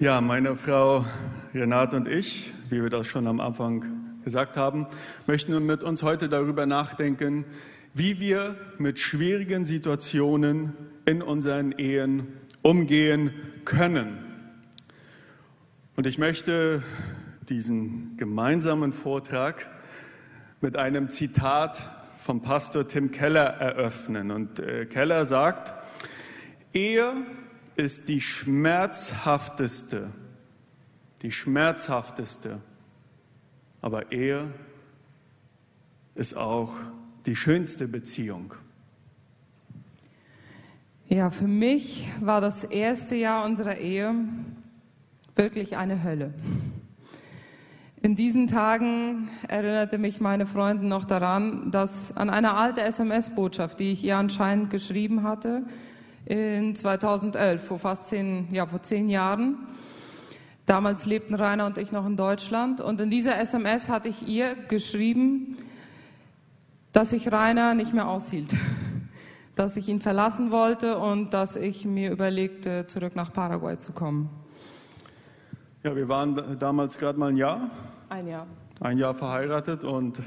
Ja, meine Frau Renate und ich, wie wir das schon am Anfang gesagt haben, möchten mit uns heute darüber nachdenken, wie wir mit schwierigen Situationen in unseren Ehen umgehen können. Und ich möchte diesen gemeinsamen Vortrag mit einem Zitat vom Pastor Tim Keller eröffnen. Und äh, Keller sagt, Ehe ist die schmerzhafteste, die schmerzhafteste, aber Ehe ist auch die schönste Beziehung. Ja, für mich war das erste Jahr unserer Ehe wirklich eine Hölle. In diesen Tagen erinnerte mich meine Freundin noch daran, dass an eine alte SMS-Botschaft, die ich ihr anscheinend geschrieben hatte, in 2011, vor fast zehn, ja, vor zehn Jahren. Damals lebten Rainer und ich noch in Deutschland und in dieser SMS hatte ich ihr geschrieben, dass ich Rainer nicht mehr aushielt, dass ich ihn verlassen wollte und dass ich mir überlegte, zurück nach Paraguay zu kommen. Ja, wir waren damals gerade mal ein Jahr. Ein Jahr. Ein Jahr verheiratet und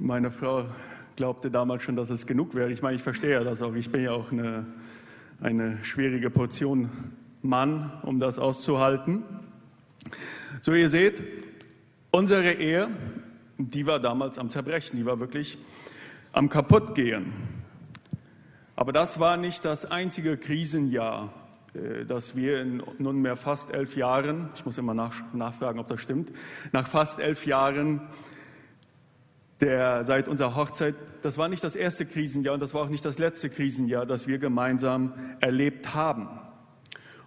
meine Frau glaubte damals schon, dass es genug wäre. Ich meine, ich verstehe das auch. Ich bin ja auch eine, eine schwierige Portion Mann, um das auszuhalten. So, ihr seht, unsere Ehe, die war damals am Zerbrechen, die war wirklich am Kaputtgehen. Aber das war nicht das einzige Krisenjahr, äh, das wir in nunmehr fast elf Jahren, ich muss immer nachfragen, ob das stimmt, nach fast elf Jahren der, seit unserer Hochzeit, das war nicht das erste Krisenjahr und das war auch nicht das letzte Krisenjahr, das wir gemeinsam erlebt haben.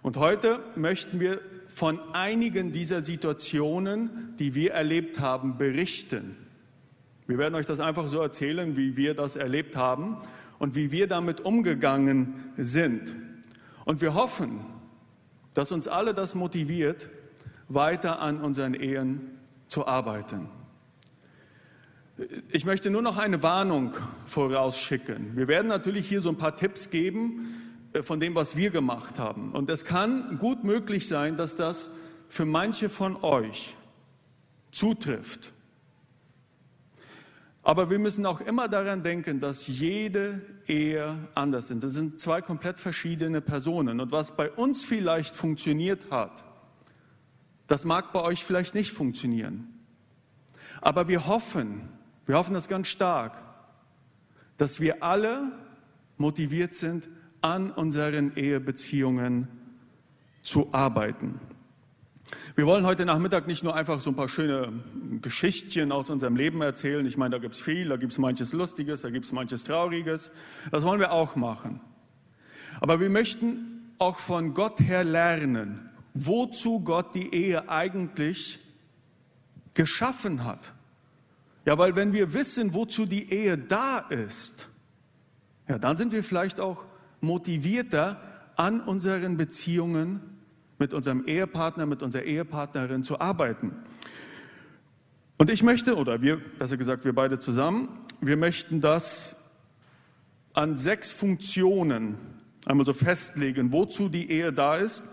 Und heute möchten wir von einigen dieser Situationen, die wir erlebt haben, berichten. Wir werden euch das einfach so erzählen, wie wir das erlebt haben und wie wir damit umgegangen sind. Und wir hoffen, dass uns alle das motiviert, weiter an unseren Ehen zu arbeiten. Ich möchte nur noch eine Warnung vorausschicken. Wir werden natürlich hier so ein paar Tipps geben äh, von dem, was wir gemacht haben. Und es kann gut möglich sein, dass das für manche von euch zutrifft. Aber wir müssen auch immer daran denken, dass jede Ehe anders ist. Das sind zwei komplett verschiedene Personen. Und was bei uns vielleicht funktioniert hat, das mag bei euch vielleicht nicht funktionieren. Aber wir hoffen, wir hoffen das ganz stark, dass wir alle motiviert sind, an unseren Ehebeziehungen zu arbeiten. Wir wollen heute Nachmittag nicht nur einfach so ein paar schöne Geschichtchen aus unserem Leben erzählen. Ich meine, da gibt es viel, da gibt es manches Lustiges, da gibt es manches Trauriges. Das wollen wir auch machen. Aber wir möchten auch von Gott her lernen, wozu Gott die Ehe eigentlich geschaffen hat. Ja, weil wenn wir wissen, wozu die Ehe da ist, ja, dann sind wir vielleicht auch motivierter, an unseren Beziehungen mit unserem Ehepartner, mit unserer Ehepartnerin zu arbeiten. Und ich möchte, oder wir, besser gesagt, wir beide zusammen, wir möchten das an sechs Funktionen einmal so festlegen, wozu die Ehe da ist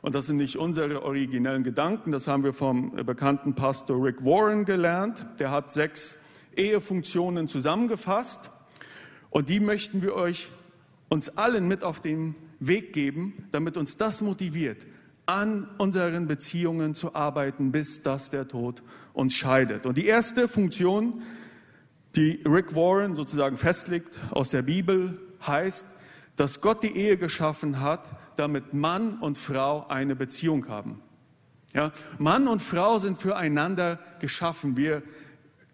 und das sind nicht unsere originellen Gedanken, das haben wir vom bekannten Pastor Rick Warren gelernt. Der hat sechs Ehefunktionen zusammengefasst. Und die möchten wir euch uns allen mit auf den Weg geben, damit uns das motiviert, an unseren Beziehungen zu arbeiten, bis dass der Tod uns scheidet. Und die erste Funktion, die Rick Warren sozusagen festlegt aus der Bibel, heißt, dass Gott die Ehe geschaffen hat, damit Mann und Frau eine Beziehung haben. Ja, Mann und Frau sind füreinander geschaffen. Wir,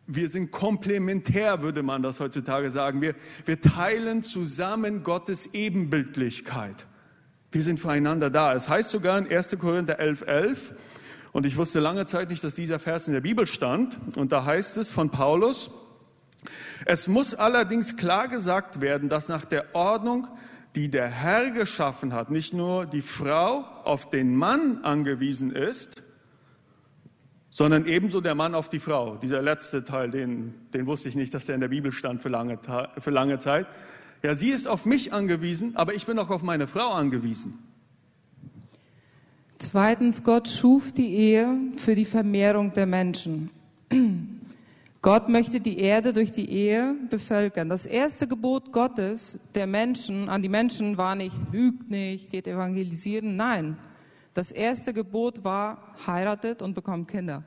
wir sind komplementär, würde man das heutzutage sagen. Wir, wir teilen zusammen Gottes Ebenbildlichkeit. Wir sind füreinander da. Es heißt sogar in 1. Korinther 11, 11, und ich wusste lange Zeit nicht, dass dieser Vers in der Bibel stand, und da heißt es von Paulus, es muss allerdings klar gesagt werden, dass nach der Ordnung die der Herr geschaffen hat, nicht nur die Frau auf den Mann angewiesen ist, sondern ebenso der Mann auf die Frau. Dieser letzte Teil, den, den wusste ich nicht, dass der in der Bibel stand für lange, für lange Zeit. Ja, sie ist auf mich angewiesen, aber ich bin auch auf meine Frau angewiesen. Zweitens, Gott schuf die Ehe für die Vermehrung der Menschen. Gott möchte die Erde durch die Ehe bevölkern. Das erste Gebot Gottes der Menschen, an die Menschen war nicht, lügt nicht, geht evangelisieren. Nein. Das erste Gebot war, heiratet und bekommt Kinder.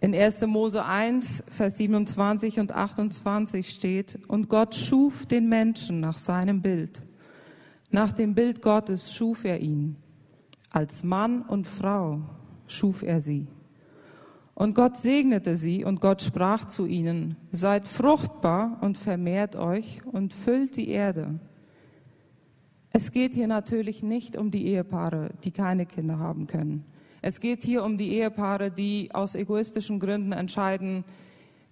In 1. Mose 1, Vers 27 und 28 steht, und Gott schuf den Menschen nach seinem Bild. Nach dem Bild Gottes schuf er ihn. Als Mann und Frau schuf er sie. Und Gott segnete sie und Gott sprach zu ihnen, seid fruchtbar und vermehrt euch und füllt die Erde. Es geht hier natürlich nicht um die Ehepaare, die keine Kinder haben können. Es geht hier um die Ehepaare, die aus egoistischen Gründen entscheiden,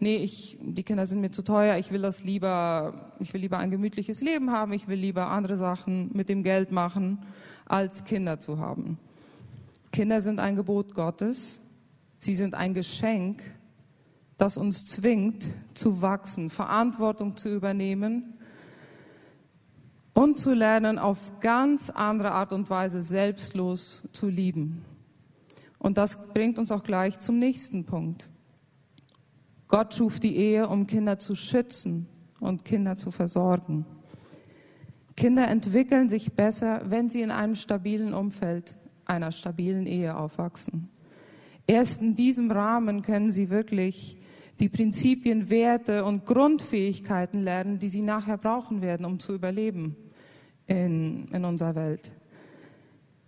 nee, ich, die Kinder sind mir zu teuer, ich will das lieber, ich will lieber ein gemütliches Leben haben, ich will lieber andere Sachen mit dem Geld machen als Kinder zu haben. Kinder sind ein Gebot Gottes. Sie sind ein Geschenk, das uns zwingt zu wachsen, Verantwortung zu übernehmen und zu lernen, auf ganz andere Art und Weise selbstlos zu lieben. Und das bringt uns auch gleich zum nächsten Punkt. Gott schuf die Ehe, um Kinder zu schützen und Kinder zu versorgen. Kinder entwickeln sich besser, wenn sie in einem stabilen Umfeld einer stabilen Ehe aufwachsen. Erst in diesem Rahmen können sie wirklich die Prinzipien, Werte und Grundfähigkeiten lernen, die sie nachher brauchen werden, um zu überleben in, in unserer Welt.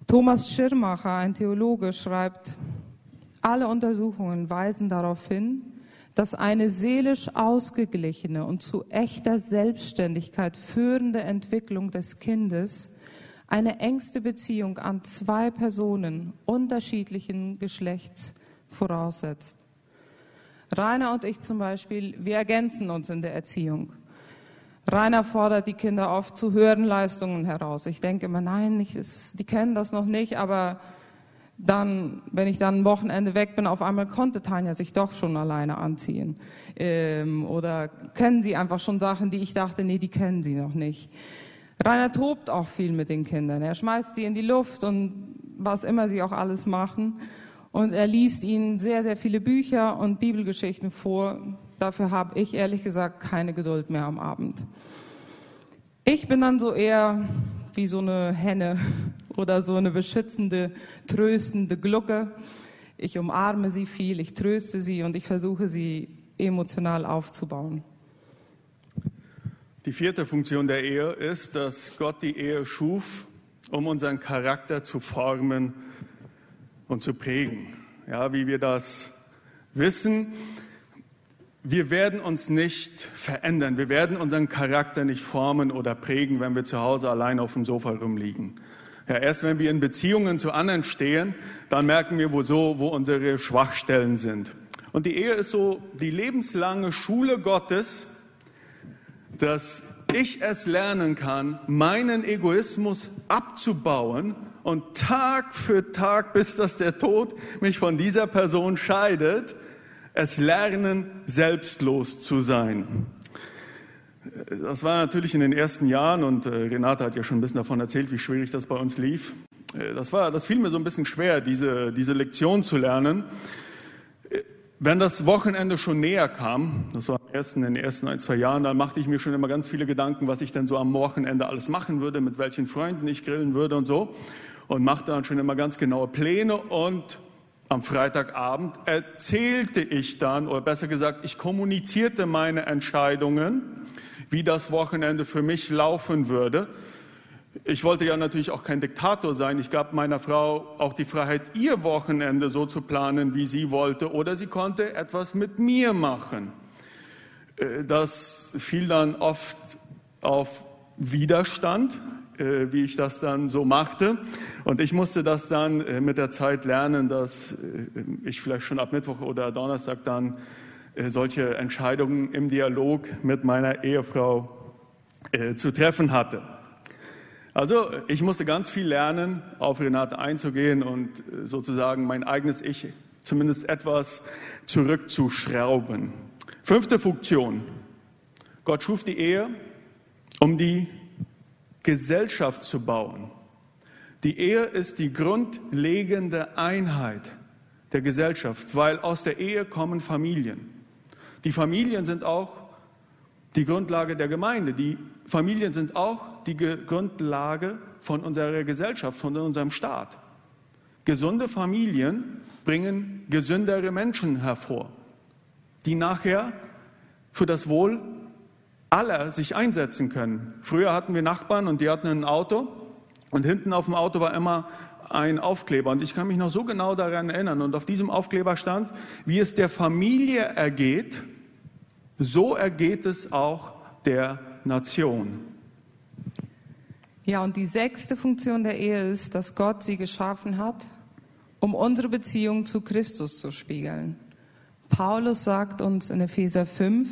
Thomas Schirmacher, ein Theologe, schreibt, alle Untersuchungen weisen darauf hin, dass eine seelisch ausgeglichene und zu echter Selbstständigkeit führende Entwicklung des Kindes eine engste Beziehung an zwei Personen unterschiedlichen Geschlechts voraussetzt. Rainer und ich zum Beispiel, wir ergänzen uns in der Erziehung. Rainer fordert die Kinder oft zu höheren Leistungen heraus. Ich denke immer, nein, ich, ist, die kennen das noch nicht, aber dann, wenn ich dann ein Wochenende weg bin, auf einmal konnte Tanja sich doch schon alleine anziehen. Ähm, oder können sie einfach schon Sachen, die ich dachte, nee, die kennen sie noch nicht. Rainer tobt auch viel mit den Kindern. Er schmeißt sie in die Luft und was immer sie auch alles machen. Und er liest ihnen sehr, sehr viele Bücher und Bibelgeschichten vor. Dafür habe ich ehrlich gesagt keine Geduld mehr am Abend. Ich bin dann so eher wie so eine Henne oder so eine beschützende, tröstende Glucke. Ich umarme sie viel, ich tröste sie und ich versuche sie emotional aufzubauen. Die vierte Funktion der Ehe ist, dass Gott die Ehe schuf, um unseren Charakter zu formen und zu prägen. Ja, wie wir das wissen, wir werden uns nicht verändern. Wir werden unseren Charakter nicht formen oder prägen, wenn wir zu Hause allein auf dem Sofa rumliegen. Ja, erst wenn wir in Beziehungen zu anderen stehen, dann merken wir, wo so, wo unsere Schwachstellen sind. Und die Ehe ist so die lebenslange Schule Gottes, dass ich es lernen kann, meinen Egoismus abzubauen und Tag für Tag, bis dass der Tod mich von dieser Person scheidet, es lernen, selbstlos zu sein. Das war natürlich in den ersten Jahren und äh, Renate hat ja schon ein bisschen davon erzählt, wie schwierig das bei uns lief. Äh, das, war, das fiel mir so ein bisschen schwer, diese, diese Lektion zu lernen. Wenn das Wochenende schon näher kam, das war ersten, in den ersten ein, zwei Jahren, dann machte ich mir schon immer ganz viele Gedanken, was ich denn so am Wochenende alles machen würde, mit welchen Freunden ich grillen würde und so. Und machte dann schon immer ganz genaue Pläne und am Freitagabend erzählte ich dann, oder besser gesagt, ich kommunizierte meine Entscheidungen, wie das Wochenende für mich laufen würde. Ich wollte ja natürlich auch kein Diktator sein. Ich gab meiner Frau auch die Freiheit, ihr Wochenende so zu planen, wie sie wollte, oder sie konnte etwas mit mir machen. Äh, das fiel dann oft auf Widerstand, äh, wie ich das dann so machte. Und ich musste das dann äh, mit der Zeit lernen, dass ich vielleicht schon ab Mittwoch oder Donnerstag dann solche Entscheidungen im Dialog mit meiner Ehefrau zu treffen hatte. Also ich musste ganz viel lernen, auf Renate einzugehen und äh, sozusagen mein eigenes Ich zumindest etwas zurückzuschrauben. Fünfte Funktion. Gott schuf die Ehe, um die Gesellschaft zu bauen. Die Ehe ist die grundlegende Einheit der Gesellschaft, weil aus der Ehe kommen Familien. Die Familien sind auch die Grundlage der Gemeinde. Die Familien sind auch die Grundlage von unserer Gesellschaft, von unserem Staat. Gesunde Familien bringen gesündere Menschen hervor, die nachher für das Wohl aller sich einsetzen können. Früher hatten wir Nachbarn und die hatten ein Auto und hinten auf dem Auto war immer ein Aufkleber und ich kann mich noch so genau daran erinnern und auf diesem Aufkleber stand, wie es der Familie ergeht, so ergeht es auch der Nation. Ja, und die sechste Funktion der Ehe ist, dass Gott sie geschaffen hat, um unsere Beziehung zu Christus zu spiegeln. Paulus sagt uns in Epheser 5,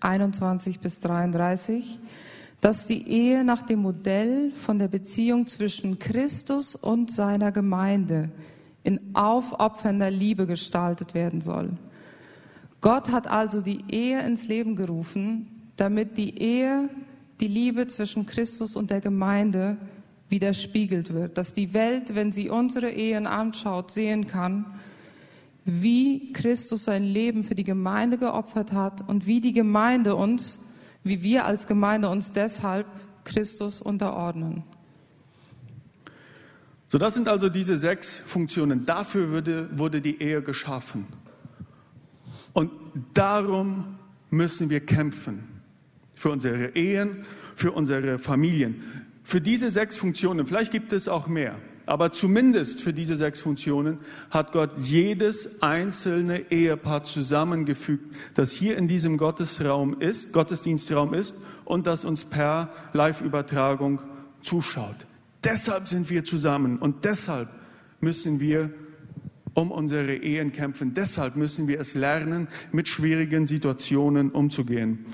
21 bis 33, dass die Ehe nach dem Modell von der Beziehung zwischen Christus und seiner Gemeinde in aufopfernder Liebe gestaltet werden soll. Gott hat also die Ehe ins Leben gerufen, damit die Ehe die Liebe zwischen Christus und der Gemeinde widerspiegelt wird, dass die Welt, wenn sie unsere Ehen anschaut, sehen kann, wie Christus sein Leben für die Gemeinde geopfert hat und wie die Gemeinde uns, wie wir als Gemeinde uns deshalb Christus unterordnen. So, das sind also diese sechs Funktionen. Dafür wurde, wurde die Ehe geschaffen. Und darum müssen wir kämpfen. Für unsere Ehen, für unsere Familien. Für diese sechs Funktionen, vielleicht gibt es auch mehr, aber zumindest für diese sechs Funktionen hat Gott jedes einzelne Ehepaar zusammengefügt, das hier in diesem Gottesraum ist, Gottesdienstraum ist und das uns per Live-Übertragung zuschaut. Deshalb sind wir zusammen und deshalb müssen wir um unsere Ehen kämpfen. Deshalb müssen wir es lernen, mit schwierigen Situationen umzugehen.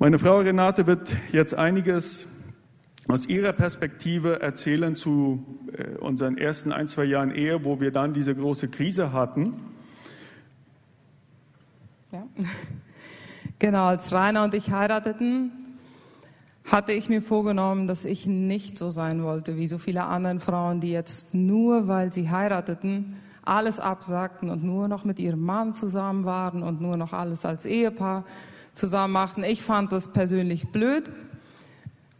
Meine Frau Renate wird jetzt einiges aus ihrer Perspektive erzählen zu äh, unseren ersten ein, zwei Jahren Ehe, wo wir dann diese große Krise hatten. Ja. Genau, als Rainer und ich heirateten, hatte ich mir vorgenommen, dass ich nicht so sein wollte wie so viele andere Frauen, die jetzt nur, weil sie heirateten, alles absagten und nur noch mit ihrem Mann zusammen waren und nur noch alles als Ehepaar zusammen machten. Ich fand das persönlich blöd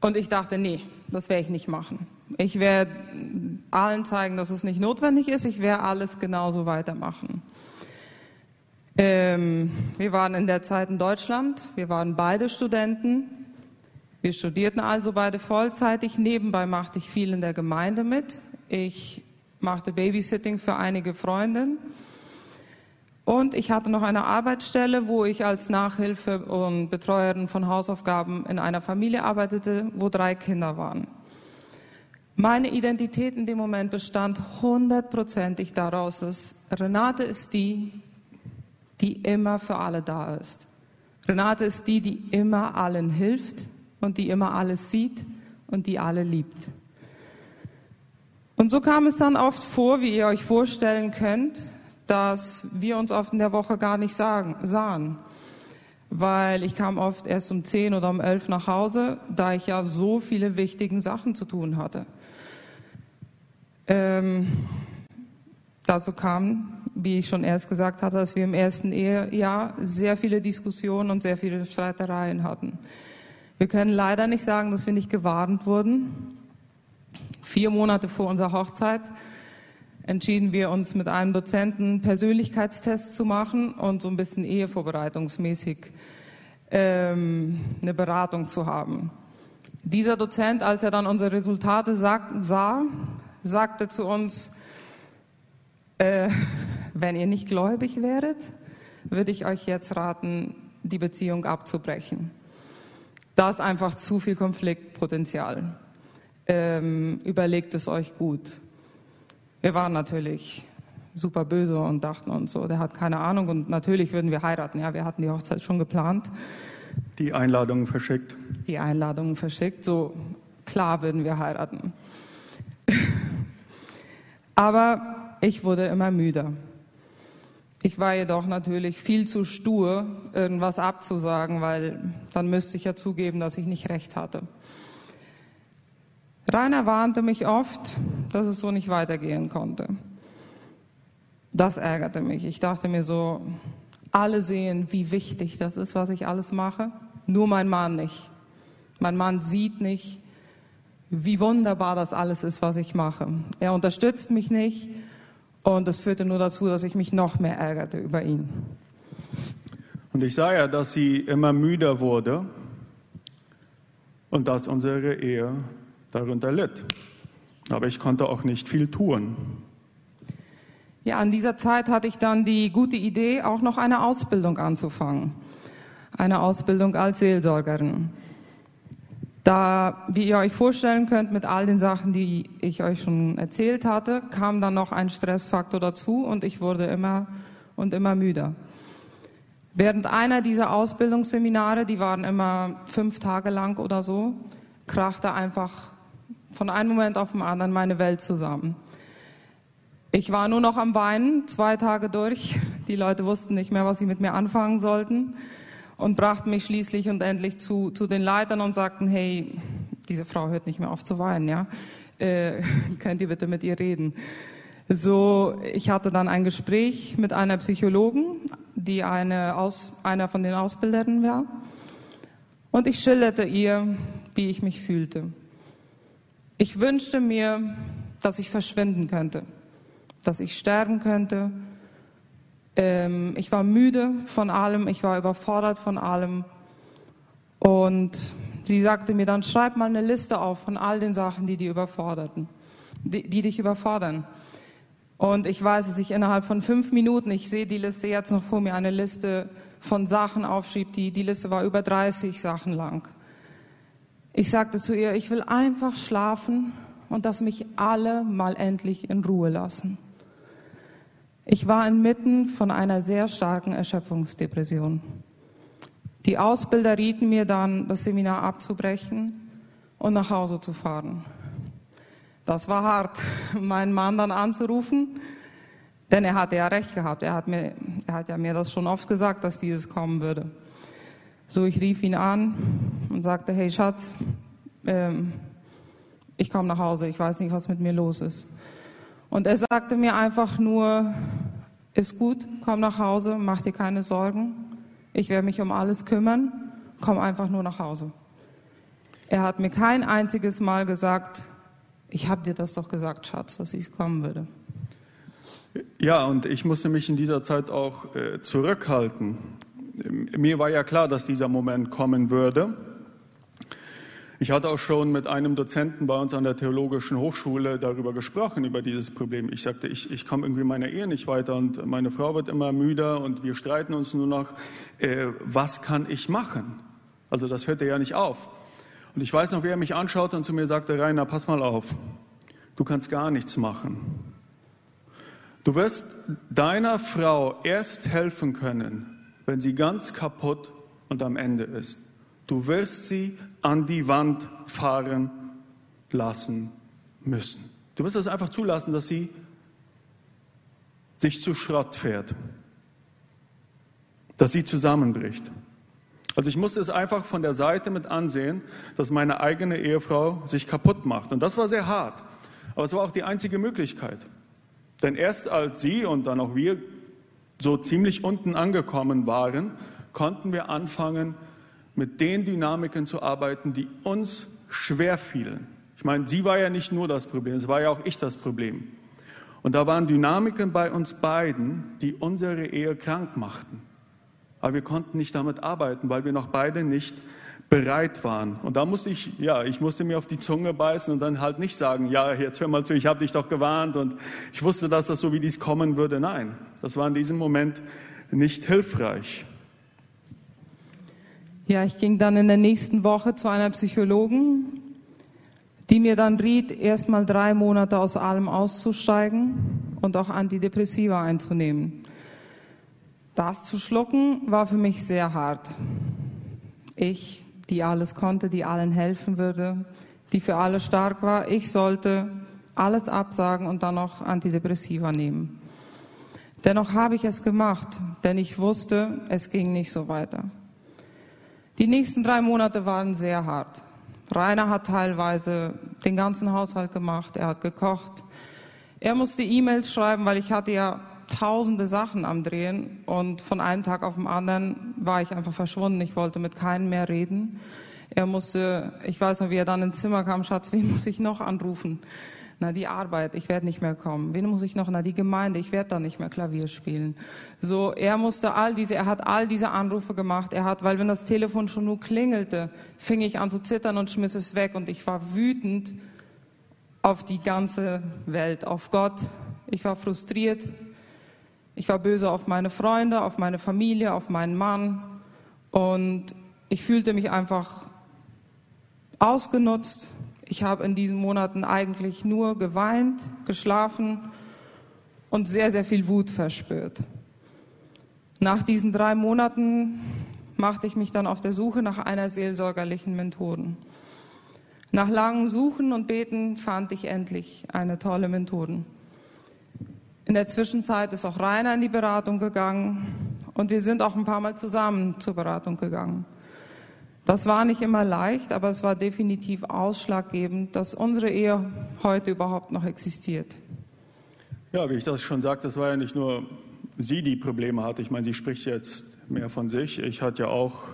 und ich dachte, nee, das werde ich nicht machen. Ich werde allen zeigen, dass es nicht notwendig ist. Ich werde alles genauso weitermachen. Ähm, wir waren in der Zeit in Deutschland. Wir waren beide Studenten. Wir studierten also beide vollzeitig. Nebenbei machte ich viel in der Gemeinde mit. Ich machte Babysitting für einige Freundinnen. Und ich hatte noch eine Arbeitsstelle, wo ich als Nachhilfe und Betreuerin von Hausaufgaben in einer Familie arbeitete, wo drei Kinder waren. Meine Identität in dem Moment bestand hundertprozentig daraus, dass Renate ist die, die immer für alle da ist. Renate ist die, die immer allen hilft und die immer alles sieht und die alle liebt. Und so kam es dann oft vor, wie ihr euch vorstellen könnt, dass wir uns oft in der Woche gar nicht sagen, sahen. Weil ich kam oft erst um zehn oder um elf nach Hause, da ich ja so viele wichtige Sachen zu tun hatte. Ähm, dazu kam, wie ich schon erst gesagt hatte, dass wir im ersten Ehejahr sehr viele Diskussionen und sehr viele Streitereien hatten. Wir können leider nicht sagen, dass wir nicht gewarnt wurden, Vier Monate vor unserer Hochzeit entschieden wir uns mit einem Dozenten Persönlichkeitstests zu machen und so ein bisschen ehevorbereitungsmäßig ähm, eine Beratung zu haben. Dieser Dozent, als er dann unsere Resultate sag, sah, sagte zu uns, äh, wenn ihr nicht gläubig wäret, würde ich euch jetzt raten, die Beziehung abzubrechen. Da ist einfach zu viel Konfliktpotenzial ähm, überlegt es euch gut. Wir waren natürlich super böse und dachten uns so, der hat keine Ahnung und natürlich würden wir heiraten. Ja, wir hatten die Hochzeit schon geplant. Die Einladungen verschickt. Die Einladungen verschickt, so klar würden wir heiraten. Aber ich wurde immer müder. Ich war jedoch natürlich viel zu stur, irgendwas abzusagen, weil dann müsste ich ja zugeben, dass ich nicht recht hatte. Rainer warnte mich oft, dass es so nicht weitergehen konnte. Das ärgerte mich. Ich dachte mir so, alle sehen, wie wichtig das ist, was ich alles mache, nur mein Mann nicht. Mein Mann sieht nicht, wie wunderbar das alles ist, was ich mache. Er unterstützt mich nicht und das führte nur dazu, dass ich mich noch mehr ärgerte über ihn. Und ich sah ja, dass sie immer müder wurde und dass unsere Ehe darunter litt. Aber ich konnte auch nicht viel tun. Ja, an dieser Zeit hatte ich dann die gute Idee, auch noch eine Ausbildung anzufangen. Eine Ausbildung als Seelsorgerin. Da, wie ihr euch vorstellen könnt, mit all den Sachen, die ich euch schon erzählt hatte, kam dann noch ein Stressfaktor dazu und ich wurde immer und immer müder. Während einer dieser Ausbildungsseminare, die waren immer fünf Tage lang oder so, krachte einfach von einem Moment auf den anderen meine Welt zusammen. Ich war nur noch am Weinen, zwei Tage durch. Die Leute wussten nicht mehr, was sie mit mir anfangen sollten und brachten mich schließlich und endlich zu, zu den Leitern und sagten, hey, diese Frau hört nicht mehr auf zu weinen, ja. Äh, könnt ihr bitte mit ihr reden? So, ich hatte dann ein Gespräch mit einer Psychologen, die eine Aus, einer von den Ausbildern war. Und ich schilderte ihr, wie ich mich fühlte. Ich wünschte mir, dass ich verschwinden könnte, dass ich sterben könnte, ähm, ich war müde von allem, ich war überfordert von allem. Und sie sagte mir dann, schreib mal eine Liste auf von all den Sachen, die, die, überforderten, die, die dich überfordern. Und ich weiß, dass ich innerhalb von fünf Minuten, ich sehe die Liste jetzt noch vor mir, eine Liste von Sachen aufschrieb. Die, die Liste war über 30 Sachen lang. Ich sagte zu ihr, ich will einfach schlafen und dass mich alle mal endlich in Ruhe lassen. Ich war inmitten von einer sehr starken Erschöpfungsdepression. Die Ausbilder rieten mir dann, das Seminar abzubrechen und nach Hause zu fahren. Das war hart, meinen Mann dann anzurufen, denn er hatte ja recht gehabt. Er hat, mir, er hat ja mir das schon oft gesagt, dass dieses kommen würde. So, ich rief ihn an und sagte, hey Schatz, ähm, ich komme nach Hause, ich weiß nicht, was mit mir los ist. Und er sagte mir einfach nur, ist gut, komm nach Hause, mach dir keine Sorgen, ich werde mich um alles kümmern, komm einfach nur nach Hause. Er hat mir kein einziges Mal gesagt, ich habe dir das doch gesagt, Schatz, dass ich kommen würde. Ja, und ich musste mich in dieser Zeit auch äh, zurückhalten. Mir war ja klar, dass dieser Moment kommen würde. Ich hatte auch schon mit einem Dozenten bei uns an der Theologischen Hochschule darüber gesprochen, über dieses Problem. Ich sagte, ich, ich komme irgendwie meiner Ehe nicht weiter und meine Frau wird immer müder und wir streiten uns nur noch. Äh, was kann ich machen? Also das hörte ja nicht auf. Und ich weiß noch, wie er mich anschaute und zu mir sagte, Rainer, pass mal auf, du kannst gar nichts machen. Du wirst deiner Frau erst helfen können, wenn sie ganz kaputt und am Ende ist. Du wirst sie an die Wand fahren lassen müssen. Du wirst es einfach zulassen, dass sie sich zu Schrott fährt, dass sie zusammenbricht. Also ich musste es einfach von der Seite mit ansehen, dass meine eigene Ehefrau sich kaputt macht. Und das war sehr hart. Aber es war auch die einzige Möglichkeit. Denn erst als sie und dann auch wir so ziemlich unten angekommen waren, konnten wir anfangen, mit den Dynamiken zu arbeiten, die uns schwer fielen. Ich meine, sie war ja nicht nur das Problem, es war ja auch ich das Problem. Und da waren Dynamiken bei uns beiden, die unsere Ehe krank machten. Aber wir konnten nicht damit arbeiten, weil wir noch beide nicht bereit waren. Und da musste ich, ja, ich musste mir auf die Zunge beißen und dann halt nicht sagen, ja, jetzt hör mal zu, ich habe dich doch gewarnt und ich wusste, dass das so wie dies kommen würde. Nein, das war in diesem Moment nicht hilfreich. Ja, ich ging dann in der nächsten Woche zu einer Psychologen, die mir dann riet, erstmal drei Monate aus allem auszusteigen und auch Antidepressiva einzunehmen. Das zu schlucken war für mich sehr hart. Ich, die alles konnte, die allen helfen würde, die für alle stark war, ich sollte alles absagen und dann noch Antidepressiva nehmen. Dennoch habe ich es gemacht, denn ich wusste, es ging nicht so weiter. Die nächsten drei Monate waren sehr hart, Rainer hat teilweise den ganzen Haushalt gemacht, er hat gekocht. Er musste E-Mails schreiben, weil ich hatte ja tausende Sachen am Drehen und von einem Tag auf den anderen war ich einfach verschwunden. Ich wollte mit keinem mehr reden. Er musste, ich weiß noch, wie er dann ins Zimmer kam, Schatz, wen muss ich noch anrufen? Na, die Arbeit, ich werde nicht mehr kommen. Wen muss ich noch? Na, die Gemeinde, ich werde dann nicht mehr Klavier spielen. So, er musste all diese, er hat all diese Anrufe gemacht. Er hat, weil wenn das Telefon schon nur klingelte, fing ich an zu zittern und schmiss es weg und ich war wütend auf die ganze Welt, auf Gott. Ich war frustriert. Ich war böse auf meine Freunde, auf meine Familie, auf meinen Mann und ich fühlte mich einfach ausgenutzt. Ich habe in diesen Monaten eigentlich nur geweint, geschlafen und sehr, sehr viel Wut verspürt. Nach diesen drei Monaten machte ich mich dann auf der Suche nach einer seelsorgerlichen Mentorin. Nach langem Suchen und Beten fand ich endlich eine tolle Mentorin. In der Zwischenzeit ist auch Rainer in die Beratung gegangen und wir sind auch ein paar Mal zusammen zur Beratung gegangen. Das war nicht immer leicht, aber es war definitiv ausschlaggebend, dass unsere Ehe heute überhaupt noch existiert. Ja, wie ich das schon sagte, es war ja nicht nur sie, die Probleme hatte. Ich meine, sie spricht jetzt mehr von sich. Ich hatte ja auch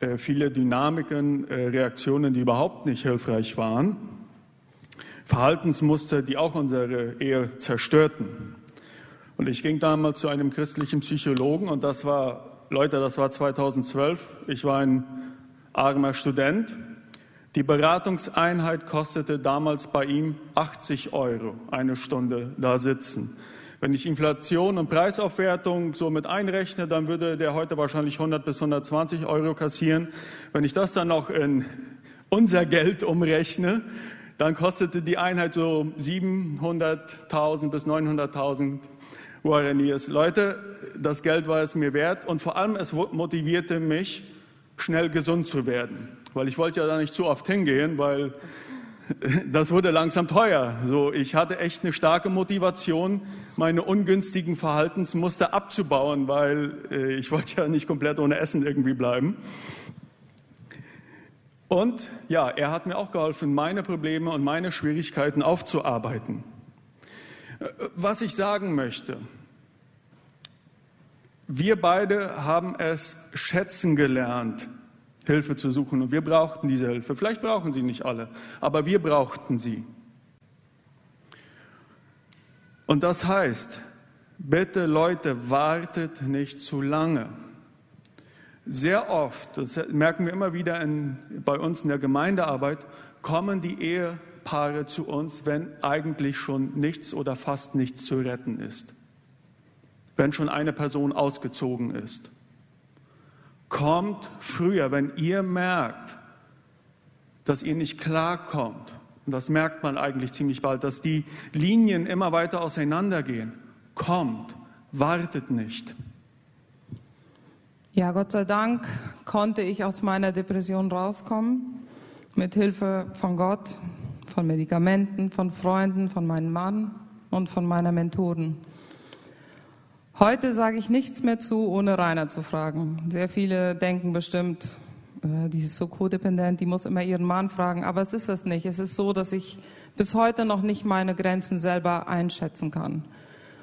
äh, viele Dynamiken, äh, Reaktionen, die überhaupt nicht hilfreich waren. Verhaltensmuster, die auch unsere Ehe zerstörten. Und ich ging damals zu einem christlichen Psychologen und das war Leute, das war 2012. Ich war ein armer Student. Die Beratungseinheit kostete damals bei ihm 80 Euro, eine Stunde da sitzen. Wenn ich Inflation und Preisaufwertung so mit einrechne, dann würde der heute wahrscheinlich 100 bis 120 Euro kassieren. Wenn ich das dann noch in unser Geld umrechne, dann kostete die Einheit so 700.000 bis 900.000 Guaraníes. Leute, das Geld war es mir wert und vor allem es motivierte mich, schnell gesund zu werden. Weil ich wollte ja da nicht zu oft hingehen, weil das wurde langsam teuer. So, ich hatte echt eine starke Motivation, meine ungünstigen Verhaltensmuster abzubauen, weil äh, ich wollte ja nicht komplett ohne Essen irgendwie bleiben. Und ja, er hat mir auch geholfen, meine Probleme und meine Schwierigkeiten aufzuarbeiten. Äh, was ich sagen möchte, wir beide haben es schätzen gelernt, Hilfe zu suchen und wir brauchten diese Hilfe. Vielleicht brauchen sie nicht alle, aber wir brauchten sie. Und das heißt, bitte Leute, wartet nicht zu lange. Sehr oft, das merken wir immer wieder in, bei uns in der Gemeindearbeit, kommen die Ehepaare zu uns, wenn eigentlich schon nichts oder fast nichts zu retten ist wenn schon eine Person ausgezogen ist. Kommt früher, wenn ihr merkt, dass ihr nicht klarkommt. Und das merkt man eigentlich ziemlich bald, dass die Linien immer weiter auseinandergehen. Kommt, wartet nicht. Ja, Gott sei Dank konnte ich aus meiner Depression rauskommen, mit Hilfe von Gott, von Medikamenten, von Freunden, von meinem Mann und von meiner Mentoren. Heute sage ich nichts mehr zu, ohne Rainer zu fragen. Sehr viele denken bestimmt, äh, die ist so codependent, die muss immer ihren Mann fragen. Aber es ist das nicht. Es ist so, dass ich bis heute noch nicht meine Grenzen selber einschätzen kann.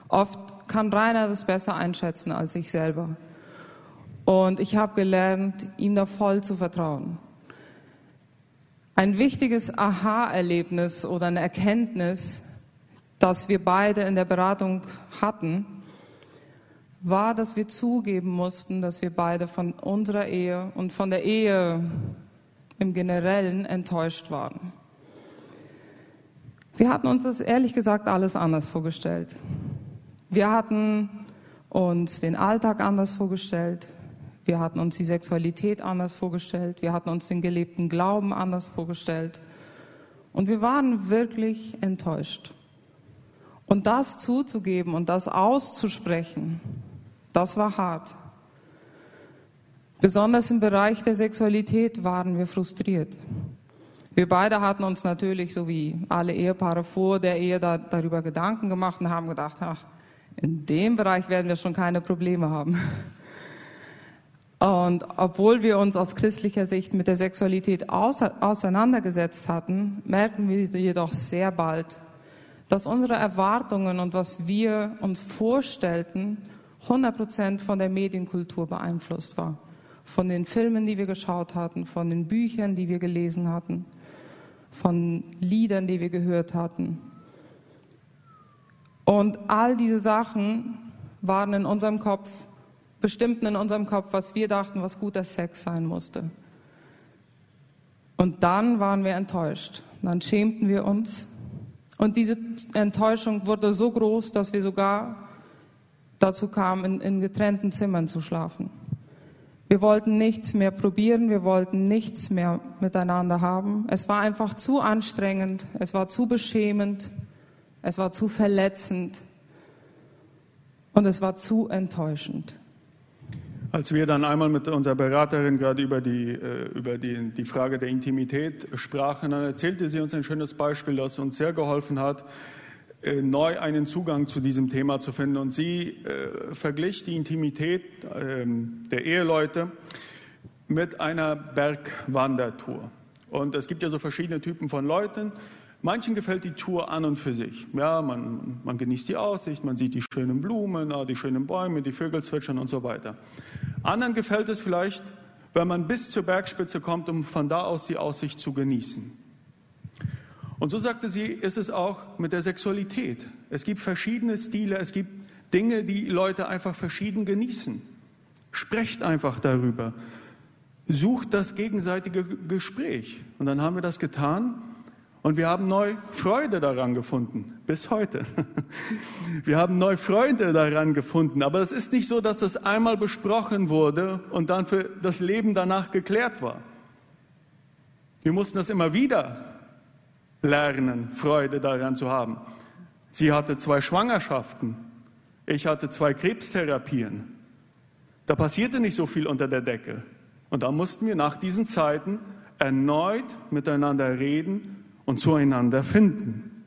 Oft kann Rainer das besser einschätzen als ich selber. Und ich habe gelernt, ihm da voll zu vertrauen. Ein wichtiges Aha-Erlebnis oder eine Erkenntnis, das wir beide in der Beratung hatten, war, dass wir zugeben mussten, dass wir beide von unserer Ehe und von der Ehe im Generellen enttäuscht waren. Wir hatten uns das ehrlich gesagt alles anders vorgestellt. Wir hatten uns den Alltag anders vorgestellt. Wir hatten uns die Sexualität anders vorgestellt. Wir hatten uns den gelebten Glauben anders vorgestellt. Und wir waren wirklich enttäuscht. Und das zuzugeben und das auszusprechen, das war hart. Besonders im Bereich der Sexualität waren wir frustriert. Wir beide hatten uns natürlich, so wie alle Ehepaare vor der Ehe, da, darüber Gedanken gemacht und haben gedacht, ach, in dem Bereich werden wir schon keine Probleme haben. Und obwohl wir uns aus christlicher Sicht mit der Sexualität auseinandergesetzt hatten, merken wir jedoch sehr bald, dass unsere Erwartungen und was wir uns vorstellten, 100 Prozent von der Medienkultur beeinflusst war. Von den Filmen, die wir geschaut hatten, von den Büchern, die wir gelesen hatten, von Liedern, die wir gehört hatten. Und all diese Sachen waren in unserem Kopf, bestimmten in unserem Kopf, was wir dachten, was guter Sex sein musste. Und dann waren wir enttäuscht. Dann schämten wir uns. Und diese Enttäuschung wurde so groß, dass wir sogar dazu kamen, in, in getrennten Zimmern zu schlafen. Wir wollten nichts mehr probieren, wir wollten nichts mehr miteinander haben. Es war einfach zu anstrengend, es war zu beschämend, es war zu verletzend und es war zu enttäuschend. Als wir dann einmal mit unserer Beraterin gerade über, die, äh, über die, die Frage der Intimität sprachen, dann erzählte sie uns ein schönes Beispiel, das uns sehr geholfen hat, äh, neu einen Zugang zu diesem Thema zu finden. Und sie äh, verglich die Intimität äh, der Eheleute mit einer Bergwandertour. Und es gibt ja so verschiedene Typen von Leuten. Manchen gefällt die Tour an und für sich. Ja, man, man genießt die Aussicht, man sieht die schönen Blumen, ah, die schönen Bäume, die Vögel zwitschern und so weiter. Anderen gefällt es vielleicht, wenn man bis zur Bergspitze kommt, um von da aus die Aussicht zu genießen. Und so sagte sie, ist es auch mit der Sexualität. Es gibt verschiedene Stile, es gibt Dinge, die Leute einfach verschieden genießen. Sprecht einfach darüber. Sucht das gegenseitige Gespräch. Und dann haben wir das getan und wir haben neu Freude daran gefunden, bis heute. Wir haben neu Freude daran gefunden. Aber es ist nicht so, dass das einmal besprochen wurde und dann für das Leben danach geklärt war. Wir mussten das immer wieder lernen, Freude daran zu haben. Sie hatte zwei Schwangerschaften. Ich hatte zwei Krebstherapien. Da passierte nicht so viel unter der Decke. Und da mussten wir nach diesen Zeiten erneut miteinander reden und zueinander finden.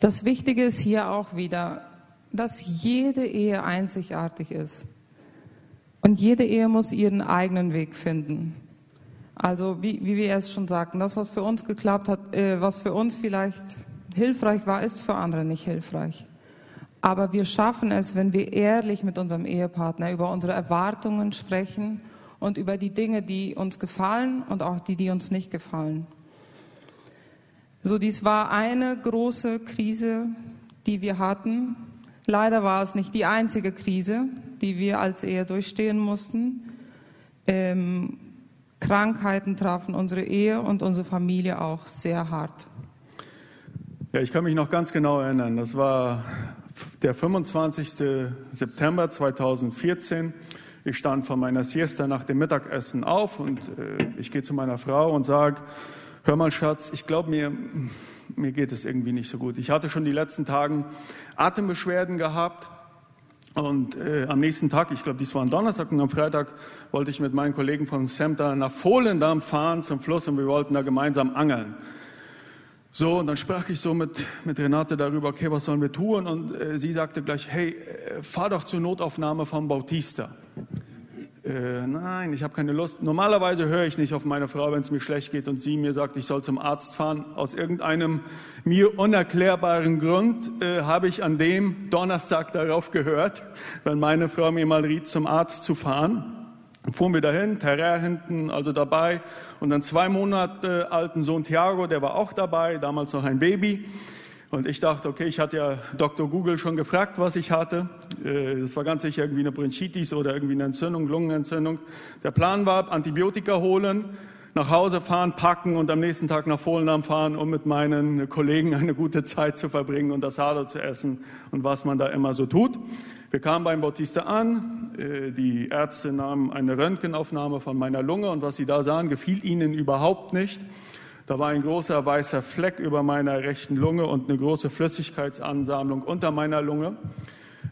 Das Wichtige ist hier auch wieder, dass jede Ehe einzigartig ist. Und jede Ehe muss ihren eigenen Weg finden. Also wie, wie wir erst schon sagten, das, was für uns geklappt hat, äh, was für uns vielleicht hilfreich war, ist für andere nicht hilfreich. Aber wir schaffen es, wenn wir ehrlich mit unserem Ehepartner über unsere Erwartungen sprechen und über die Dinge, die uns gefallen und auch die, die uns nicht gefallen. So, dies war eine große Krise, die wir hatten. Leider war es nicht die einzige Krise, die wir als Ehe durchstehen mussten. Ähm, Krankheiten trafen unsere Ehe und unsere Familie auch sehr hart. Ja, ich kann mich noch ganz genau erinnern. Das war der 25. September 2014. Ich stand von meiner Siesta nach dem Mittagessen auf und äh, ich gehe zu meiner Frau und sage, hör mal Schatz, ich glaube mir, mir geht es irgendwie nicht so gut. Ich hatte schon die letzten Tagen Atembeschwerden gehabt und äh, am nächsten Tag, ich glaube, dies war ein Donnerstag und am Freitag wollte ich mit meinen Kollegen von SEMTA nach Volendam fahren zum Fluss und wir wollten da gemeinsam angeln. So, und dann sprach ich so mit, mit Renate darüber, okay, was sollen wir tun? Und äh, sie sagte gleich, hey, äh, fahr doch zur Notaufnahme von Bautista. Äh, nein, ich habe keine Lust. Normalerweise höre ich nicht auf meine Frau, wenn es mir schlecht geht und sie mir sagt, ich soll zum Arzt fahren. Aus irgendeinem mir unerklärbaren Grund äh, habe ich an dem Donnerstag darauf gehört, wenn meine Frau mir mal riet, zum Arzt zu fahren. Fuhren wir dahin, Terrain hinten, also dabei. Und dann zwei Monate alten Sohn Thiago, der war auch dabei, damals noch ein Baby. Und ich dachte, okay, ich hatte ja Dr. Google schon gefragt, was ich hatte. Äh, das war ganz sicher irgendwie eine Bronchitis oder irgendwie eine Entzündung, Lungenentzündung. Der Plan war, Antibiotika holen, nach Hause fahren, packen und am nächsten Tag nach Volendam fahren, um mit meinen Kollegen eine gute Zeit zu verbringen und das Hado zu essen und was man da immer so tut. Wir kamen beim Bautista an, äh, die Ärzte nahmen eine Röntgenaufnahme von meiner Lunge und was sie da sahen, gefiel ihnen überhaupt nicht. Da war ein großer weißer Fleck über meiner rechten Lunge und eine große Flüssigkeitsansammlung unter meiner Lunge.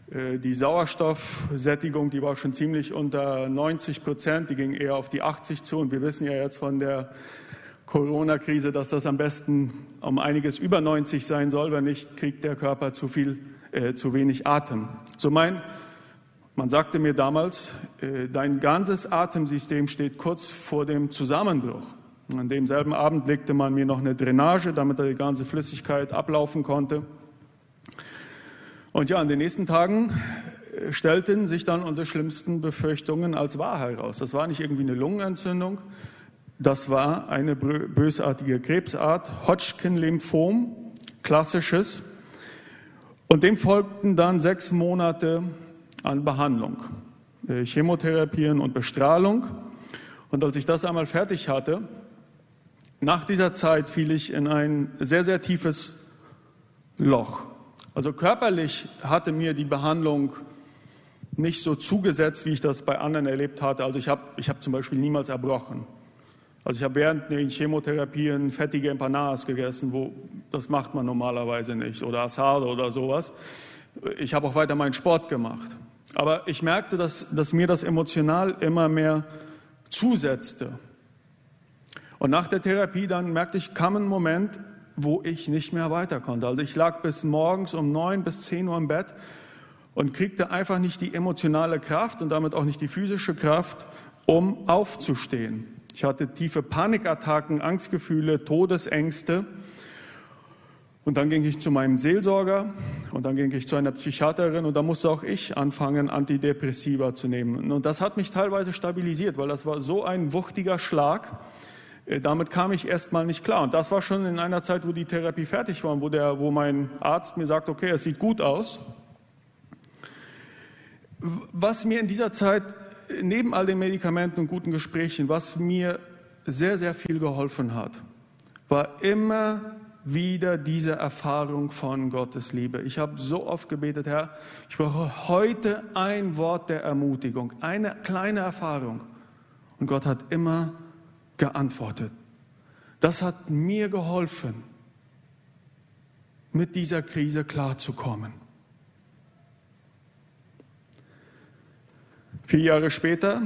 Äh, die Sauerstoffsättigung, die war schon ziemlich unter 90 Prozent, die ging eher auf die 80 zu. Und wir wissen ja jetzt von der Corona-Krise, dass das am besten um einiges über 90 sein soll, wenn nicht kriegt der Körper zu viel, äh, zu wenig Atem. So mein Man sagte mir damals, äh, dein ganzes Atemsystem steht kurz vor dem Zusammenbruch. An demselben Abend legte man mir noch eine Drainage, damit die ganze Flüssigkeit ablaufen konnte. Und ja, in den nächsten Tagen äh, stellten sich dann unsere schlimmsten Befürchtungen als wahr heraus. Das war nicht irgendwie eine Lungenentzündung, das war eine bösartige Krebsart, Hodgkin-Lymphom, klassisches. Und dem folgten dann sechs Monate an Behandlung, äh, Chemotherapien und Bestrahlung. Und als ich das einmal fertig hatte, nach dieser Zeit fiel ich in ein sehr, sehr tiefes Loch. Also körperlich hatte mir die Behandlung nicht so zugesetzt, wie ich das bei anderen erlebt hatte. Also ich habe ich hab zum Beispiel niemals erbrochen. Also ich habe während den Chemotherapien fettige Empanadas gegessen, wo das macht man normalerweise nicht, oder Asado oder sowas. Ich habe auch weiter meinen Sport gemacht. Aber ich merkte, dass, dass mir das emotional immer mehr zusetzte. Und nach der Therapie dann merkte ich, kam ein Moment, wo ich nicht mehr weiter konnte. Also ich lag bis morgens um neun bis zehn Uhr im Bett und kriegte einfach nicht die emotionale Kraft und damit auch nicht die physische Kraft, um aufzustehen. Ich hatte tiefe Panikattacken, Angstgefühle, Todesängste. Und dann ging ich zu meinem Seelsorger und dann ging ich zu einer Psychiaterin und da musste auch ich anfangen, Antidepressiva zu nehmen. Und das hat mich teilweise stabilisiert, weil das war so ein wuchtiger Schlag. Äh, damit kam ich erstmal nicht klar. Und das war schon in einer Zeit, wo die Therapie fertig war, wo, der, wo mein Arzt mir sagt, okay, es sieht gut aus. Was mir in dieser Zeit neben all den Medikamenten und guten Gesprächen, was mir sehr, sehr viel geholfen hat, war immer wieder diese Erfahrung von Gottes Liebe. Ich habe so oft gebetet, Herr, ich brauche heute ein Wort der Ermutigung, eine kleine Erfahrung. Und Gott hat immer geantwortet. Das hat mir geholfen, mit dieser Krise klarzukommen. Vier Jahre später,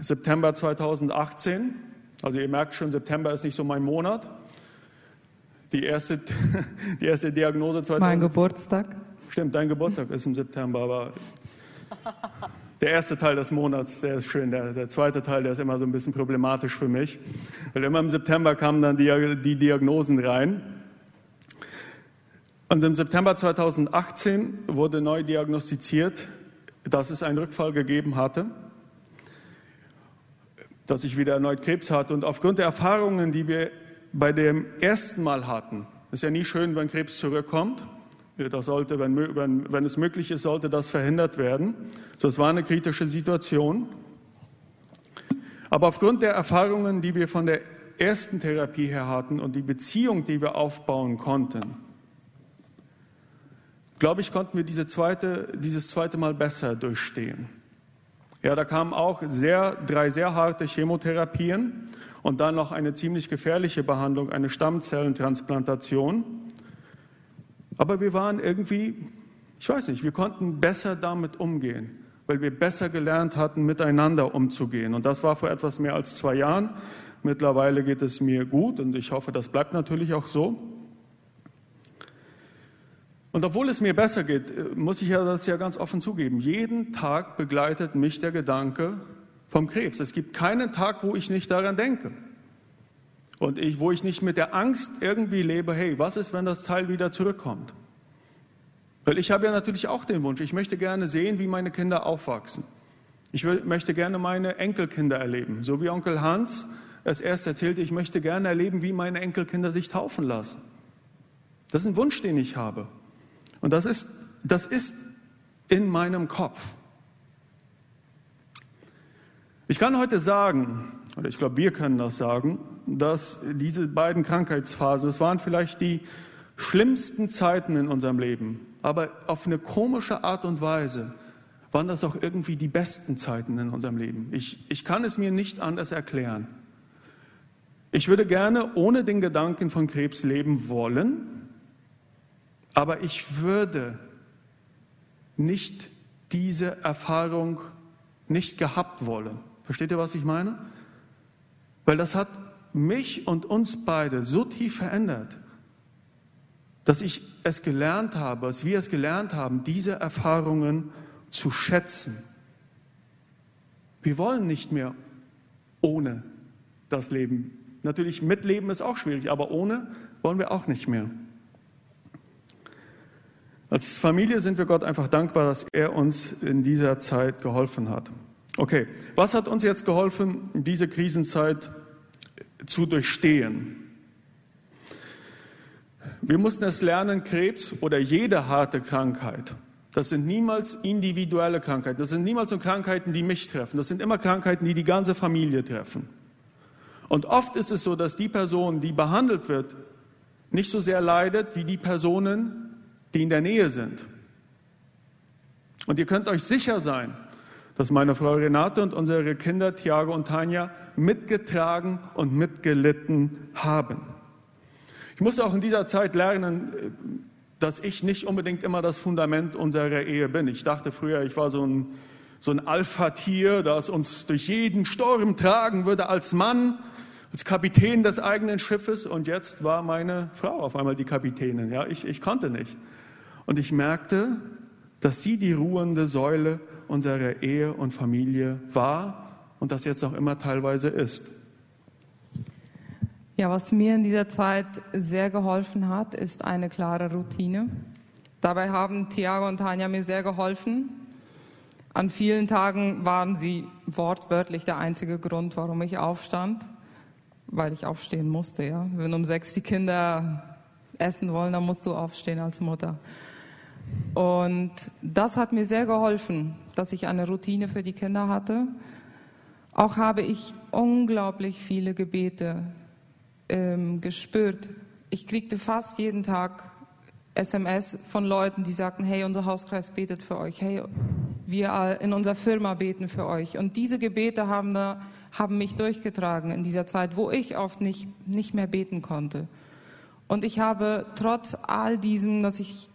September 2018, also ihr merkt schon, September ist nicht so mein Monat. Die erste, die erste Diagnose 2018. Mein Geburtstag. Stimmt, dein Geburtstag ist im September, aber der erste Teil des Monats, der ist schön. Der, der, zweite Teil, der ist immer so ein bisschen problematisch für mich. Weil immer im September kamen dann die, die Diagnosen rein. Und im September 2018 wurde neu diagnostiziert, dass es einen Rückfall gegeben hatte, dass ich wieder erneut Krebs hatte. Und aufgrund der Erfahrungen, die wir bei dem ersten Mal hatten, ist ja nie schön, wenn Krebs zurückkommt. Das sollte, wenn, wenn, wenn es möglich ist, sollte das verhindert werden. So, es war eine kritische Situation. Aber aufgrund der Erfahrungen, die wir von der ersten Therapie her hatten und die Beziehung, die wir aufbauen konnten, glaube ich, konnten wir diese zweite, dieses zweite Mal besser durchstehen. Ja, da kamen auch sehr, drei sehr harte Chemotherapien und dann noch eine ziemlich gefährliche Behandlung, eine Stammzellentransplantation. Aber wir waren irgendwie, ich weiß nicht, wir konnten besser damit umgehen, weil wir besser gelernt hatten, miteinander umzugehen. Und das war vor etwas mehr als zwei Jahren. Mittlerweile geht es mir gut und ich hoffe, das bleibt natürlich auch so. Und obwohl es mir besser geht, äh, muss ich ja das ja ganz offen zugeben. Jeden Tag begleitet mich der Gedanke vom Krebs. Es gibt keinen Tag, wo ich nicht daran denke. Und ich, wo ich nicht mit der Angst irgendwie lebe, hey, was ist, wenn das Teil wieder zurückkommt? Weil ich habe ja natürlich auch den Wunsch, ich möchte gerne sehen, wie meine Kinder aufwachsen. Ich will, möchte gerne meine Enkelkinder erleben. So wie Onkel Hans es erst erzählte, ich möchte gerne erleben, wie meine Enkelkinder sich taufen lassen. Das ist ein Wunsch, den ich habe. Und das ist, das ist in meinem Kopf. Ich kann heute sagen, oder ich glaube, wir können das sagen, dass diese beiden Krankheitsphasen, das waren vielleicht die schlimmsten Zeiten in unserem Leben, aber auf eine komische Art und Weise waren das auch irgendwie die besten Zeiten in unserem Leben. Ich, ich kann es mir nicht anders erklären. Ich würde gerne ohne den Gedanken von Krebs leben wollen, aber ich würde nicht diese Erfahrung nicht gehabt wollen. Versteht ihr, was ich meine? Weil das hat mich und uns beide so tief verändert, dass ich es gelernt habe, dass wir es gelernt haben, diese Erfahrungen zu schätzen, Wir wollen nicht mehr ohne das Leben. Natürlich mitleben ist auch schwierig, aber ohne wollen wir auch nicht mehr. Als Familie sind wir Gott einfach dankbar, dass er uns in dieser Zeit geholfen hat. Okay, was hat uns jetzt geholfen, diese Krisenzeit zu durchstehen? Wir mussten es lernen, Krebs oder jede harte Krankheit, das sind niemals individuelle Krankheiten, das sind niemals nur Krankheiten, die mich treffen, das sind immer Krankheiten, die die ganze Familie treffen. Und oft ist es so, dass die Person, die behandelt wird, nicht so sehr leidet wie die Personen, die in der Nähe sind. Und ihr könnt euch sicher sein, dass meine Frau Renate und unsere Kinder Thiago und Tanja mitgetragen und mitgelitten haben. Ich musste auch in dieser Zeit lernen, dass ich nicht unbedingt immer das Fundament unserer Ehe bin. Ich dachte früher, ich war so ein, so ein Alpha-Tier, das uns durch jeden Sturm tragen würde als Mann als Kapitän des eigenen Schiffes und jetzt war meine Frau auf einmal die Kapitänin. Ja, ich, ich konnte nicht. Und ich merkte, dass sie die ruhende Säule unserer Ehe und Familie war und das jetzt auch immer teilweise ist. Ja, was mir in dieser Zeit sehr geholfen hat, ist eine klare Routine. Dabei haben Thiago und Tanja mir sehr geholfen. An vielen Tagen waren sie wortwörtlich der einzige Grund, warum ich aufstand weil ich aufstehen musste. Ja? Wenn um sechs die Kinder essen wollen, dann musst du aufstehen als Mutter. Und das hat mir sehr geholfen, dass ich eine Routine für die Kinder hatte. Auch habe ich unglaublich viele Gebete ähm, gespürt. Ich kriegte fast jeden Tag SMS von Leuten, die sagten, hey, unser Hauskreis betet für euch, hey, wir in unserer Firma beten für euch. Und diese Gebete haben da haben mich durchgetragen in dieser Zeit, wo ich oft nicht, nicht mehr beten konnte. Und ich habe trotz all diesem, dass ich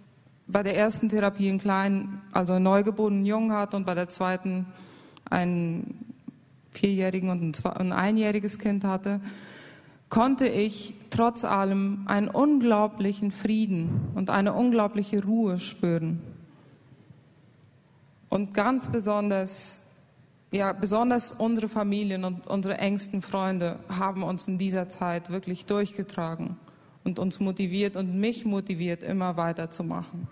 bei der ersten Therapie einen kleinen, also einen neugeborenen Jungen hatte und bei der zweiten einen vierjährigen und ein einjähriges Kind hatte, konnte ich trotz allem einen unglaublichen Frieden und eine unglaubliche Ruhe spüren. Und ganz besonders ja, besonders unsere Familien und unsere engsten Freunde haben uns in dieser Zeit wirklich durchgetragen und uns motiviert und mich motiviert, immer weiterzumachen.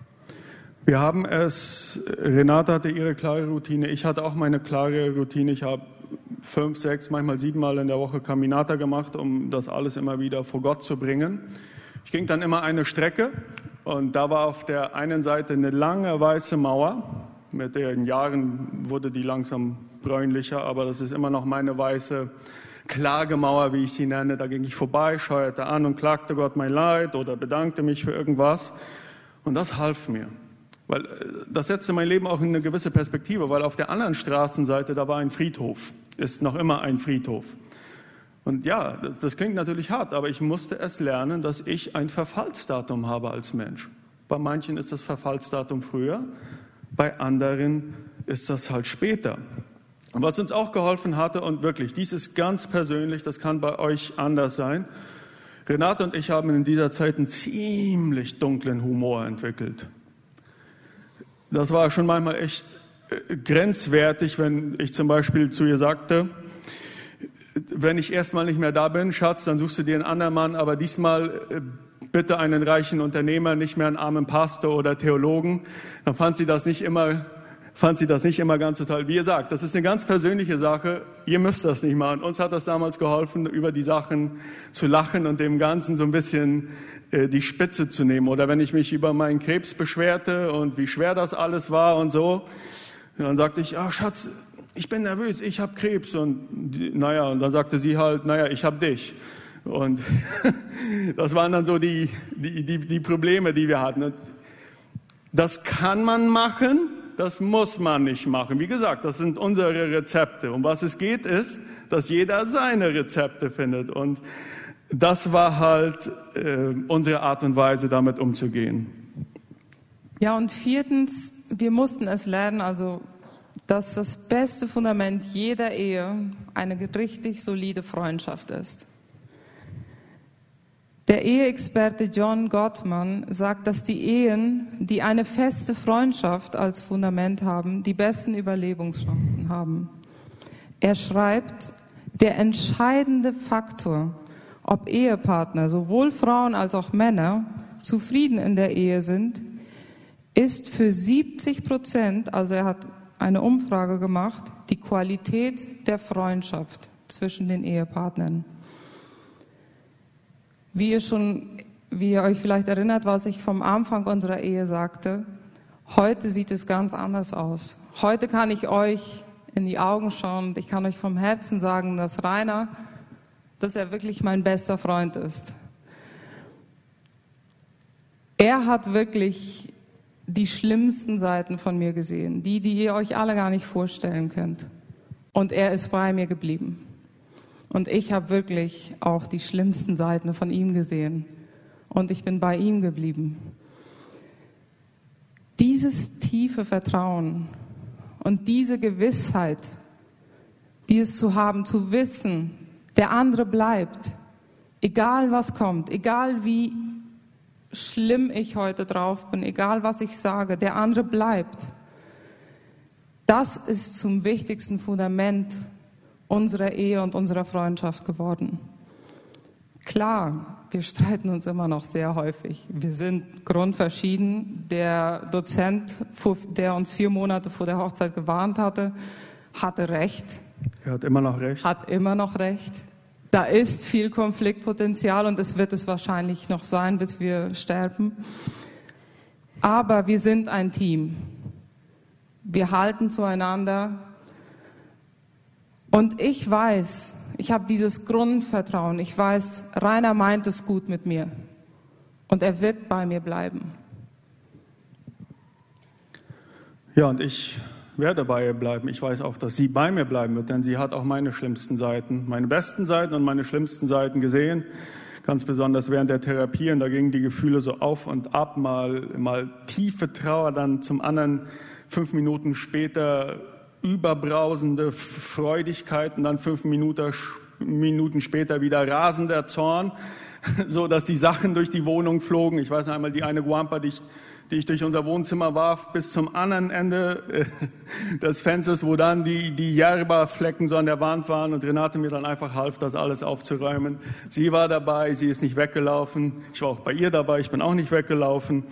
Wir haben es, Renate hatte ihre klare Routine, ich hatte auch meine klare Routine. Ich habe fünf, sechs, manchmal siebenmal in der Woche Caminata gemacht, um das alles immer wieder vor Gott zu bringen. Ich ging dann immer eine Strecke und da war auf der einen Seite eine lange weiße Mauer. Mit den Jahren wurde die langsam bräunlicher, aber das ist immer noch meine weiße Klagemauer, wie ich sie nenne. Da ging ich vorbei, scheuerte an und klagte Gott mein Leid oder bedankte mich für irgendwas. Und das half mir. Weil äh, das setzte mein Leben auch in eine gewisse Perspektive, weil auf der anderen Straßenseite, da war ein Friedhof, ist noch immer ein Friedhof. Und ja, das, das klingt natürlich hart, aber ich musste es lernen, dass ich ein Verfallsdatum habe als Mensch. Bei manchen ist das Verfallsdatum früher, bei anderen ist das halt später. Was uns auch geholfen hatte, und wirklich, dies ist ganz persönlich, das kann bei euch anders sein. Renate und ich haben in dieser Zeit einen ziemlich dunklen Humor entwickelt. Das war schon manchmal echt äh, grenzwertig, wenn ich zum Beispiel zu ihr sagte, wenn ich erstmal nicht mehr da bin, Schatz, dann suchst du dir einen anderen Mann, aber diesmal äh, bitte einen reichen Unternehmer, nicht mehr einen armen Pastor oder Theologen. Dann fand sie das nicht immer fand sie das nicht immer ganz so toll. Wie ihr sagt, das ist eine ganz persönliche Sache. Ihr müsst das nicht machen. Uns hat das damals geholfen, über die Sachen zu lachen und dem Ganzen so ein bisschen äh, die Spitze zu nehmen. Oder wenn ich mich über meinen Krebs beschwerte und wie schwer das alles war und so, dann sagte ich, ach Schatz, ich bin nervös, ich habe Krebs. Und naja, und dann sagte sie halt, naja, ich habe dich. Und das waren dann so die, die, die, die Probleme, die wir hatten. Das kann man machen, das muss man nicht machen. Wie gesagt, das sind unsere Rezepte. Um was es geht, ist, dass jeder seine Rezepte findet. Und das war halt äh, unsere Art und Weise, damit umzugehen. Ja, und viertens, wir mussten es lernen, also dass das beste Fundament jeder Ehe eine richtig solide Freundschaft ist. Der Eheexperte John Gottman sagt, dass die Ehen, die eine feste Freundschaft als Fundament haben, die besten Überlebenschancen haben. Er schreibt, der entscheidende Faktor, ob Ehepartner, sowohl Frauen als auch Männer, zufrieden in der Ehe sind, ist für 70 Prozent, also er hat eine Umfrage gemacht, die Qualität der Freundschaft zwischen den Ehepartnern. Wie ihr schon, wie ihr euch vielleicht erinnert, was ich vom Anfang unserer Ehe sagte, heute sieht es ganz anders aus. Heute kann ich euch in die Augen schauen und ich kann euch vom Herzen sagen, dass Rainer, dass er wirklich mein bester Freund ist. Er hat wirklich die schlimmsten Seiten von mir gesehen, die, die ihr euch alle gar nicht vorstellen könnt. Und er ist bei mir geblieben. Und ich habe wirklich auch die schlimmsten Seiten von ihm gesehen. Und ich bin bei ihm geblieben. Dieses tiefe Vertrauen und diese Gewissheit, dieses zu haben, zu wissen, der andere bleibt, egal was kommt, egal wie schlimm ich heute drauf bin, egal was ich sage, der andere bleibt. Das ist zum wichtigsten Fundament unserer Ehe und unserer Freundschaft geworden. Klar, wir streiten uns immer noch sehr häufig. Wir sind grundverschieden. Der Dozent, der uns vier Monate vor der Hochzeit gewarnt hatte, hatte recht. Er hat immer noch recht. Hat immer noch recht. Da ist viel Konfliktpotenzial und es wird es wahrscheinlich noch sein, bis wir sterben. Aber wir sind ein Team. Wir halten zueinander. Und ich weiß, ich habe dieses Grundvertrauen. Ich weiß, Rainer meint es gut mit mir. Und er wird bei mir bleiben. Ja, und ich werde bei ihr bleiben. Ich weiß auch, dass sie bei mir bleiben wird, denn sie hat auch meine schlimmsten Seiten, meine besten Seiten und meine schlimmsten Seiten gesehen. Ganz besonders während der Therapie. Und da gingen die Gefühle so auf und ab, mal, mal tiefe Trauer, dann zum anderen fünf Minuten später überbrausende Freudigkeit und dann fünf Minuten, Minuten später wieder rasender Zorn, so dass die Sachen durch die Wohnung flogen. Ich weiß noch einmal, die eine Guampa, die ich die ich durch unser Wohnzimmer warf, bis zum anderen Ende äh, des Fensters, wo dann die, die Jerba-Flecken so an der Wand waren und Renate mir dann einfach half, das alles aufzuräumen. Sie war dabei, sie ist nicht weggelaufen. Ich war auch bei ihr dabei, ich bin auch nicht weggelaufen.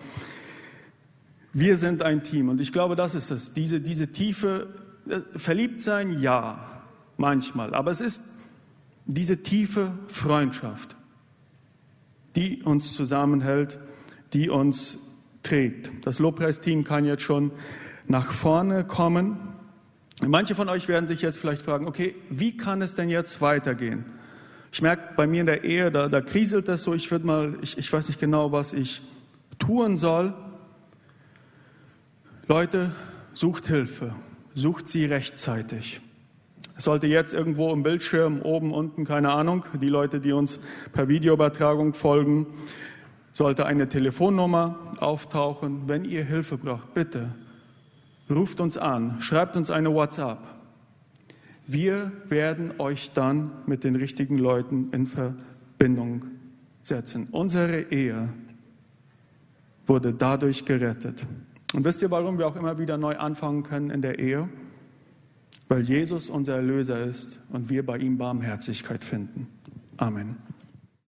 Wir sind ein Team und ich glaube, das ist es. Diese, diese tiefe, verliebt sein, ja, manchmal. Aber es ist diese tiefe Freundschaft, die uns zusammenhält, die uns trägt. Das Lobpreisteam kann jetzt schon nach vorne kommen. Manche von euch werden sich jetzt vielleicht fragen, okay, wie kann es denn jetzt weitergehen? Ich merke bei mir in der Ehe, da, da kriselt das so, ich würde mal, ich, ich weiß nicht genau, was ich tun soll. Leute, sucht Hilfe, sucht sie rechtzeitig. Es sollte jetzt irgendwo im Bildschirm, oben, unten, keine Ahnung, die Leute, die uns per Videoübertragung folgen, sollte eine Telefonnummer auftauchen. Wenn ihr Hilfe braucht, bitte ruft uns an, schreibt uns eine WhatsApp. Wir werden euch dann mit den richtigen Leuten in Verbindung setzen. Unsere Ehe wurde dadurch gerettet. Und wisst ihr, warum wir auch immer wieder neu anfangen können in der Ehe? Weil Jesus unser Erlöser ist und wir bei ihm Barmherzigkeit finden. Amen.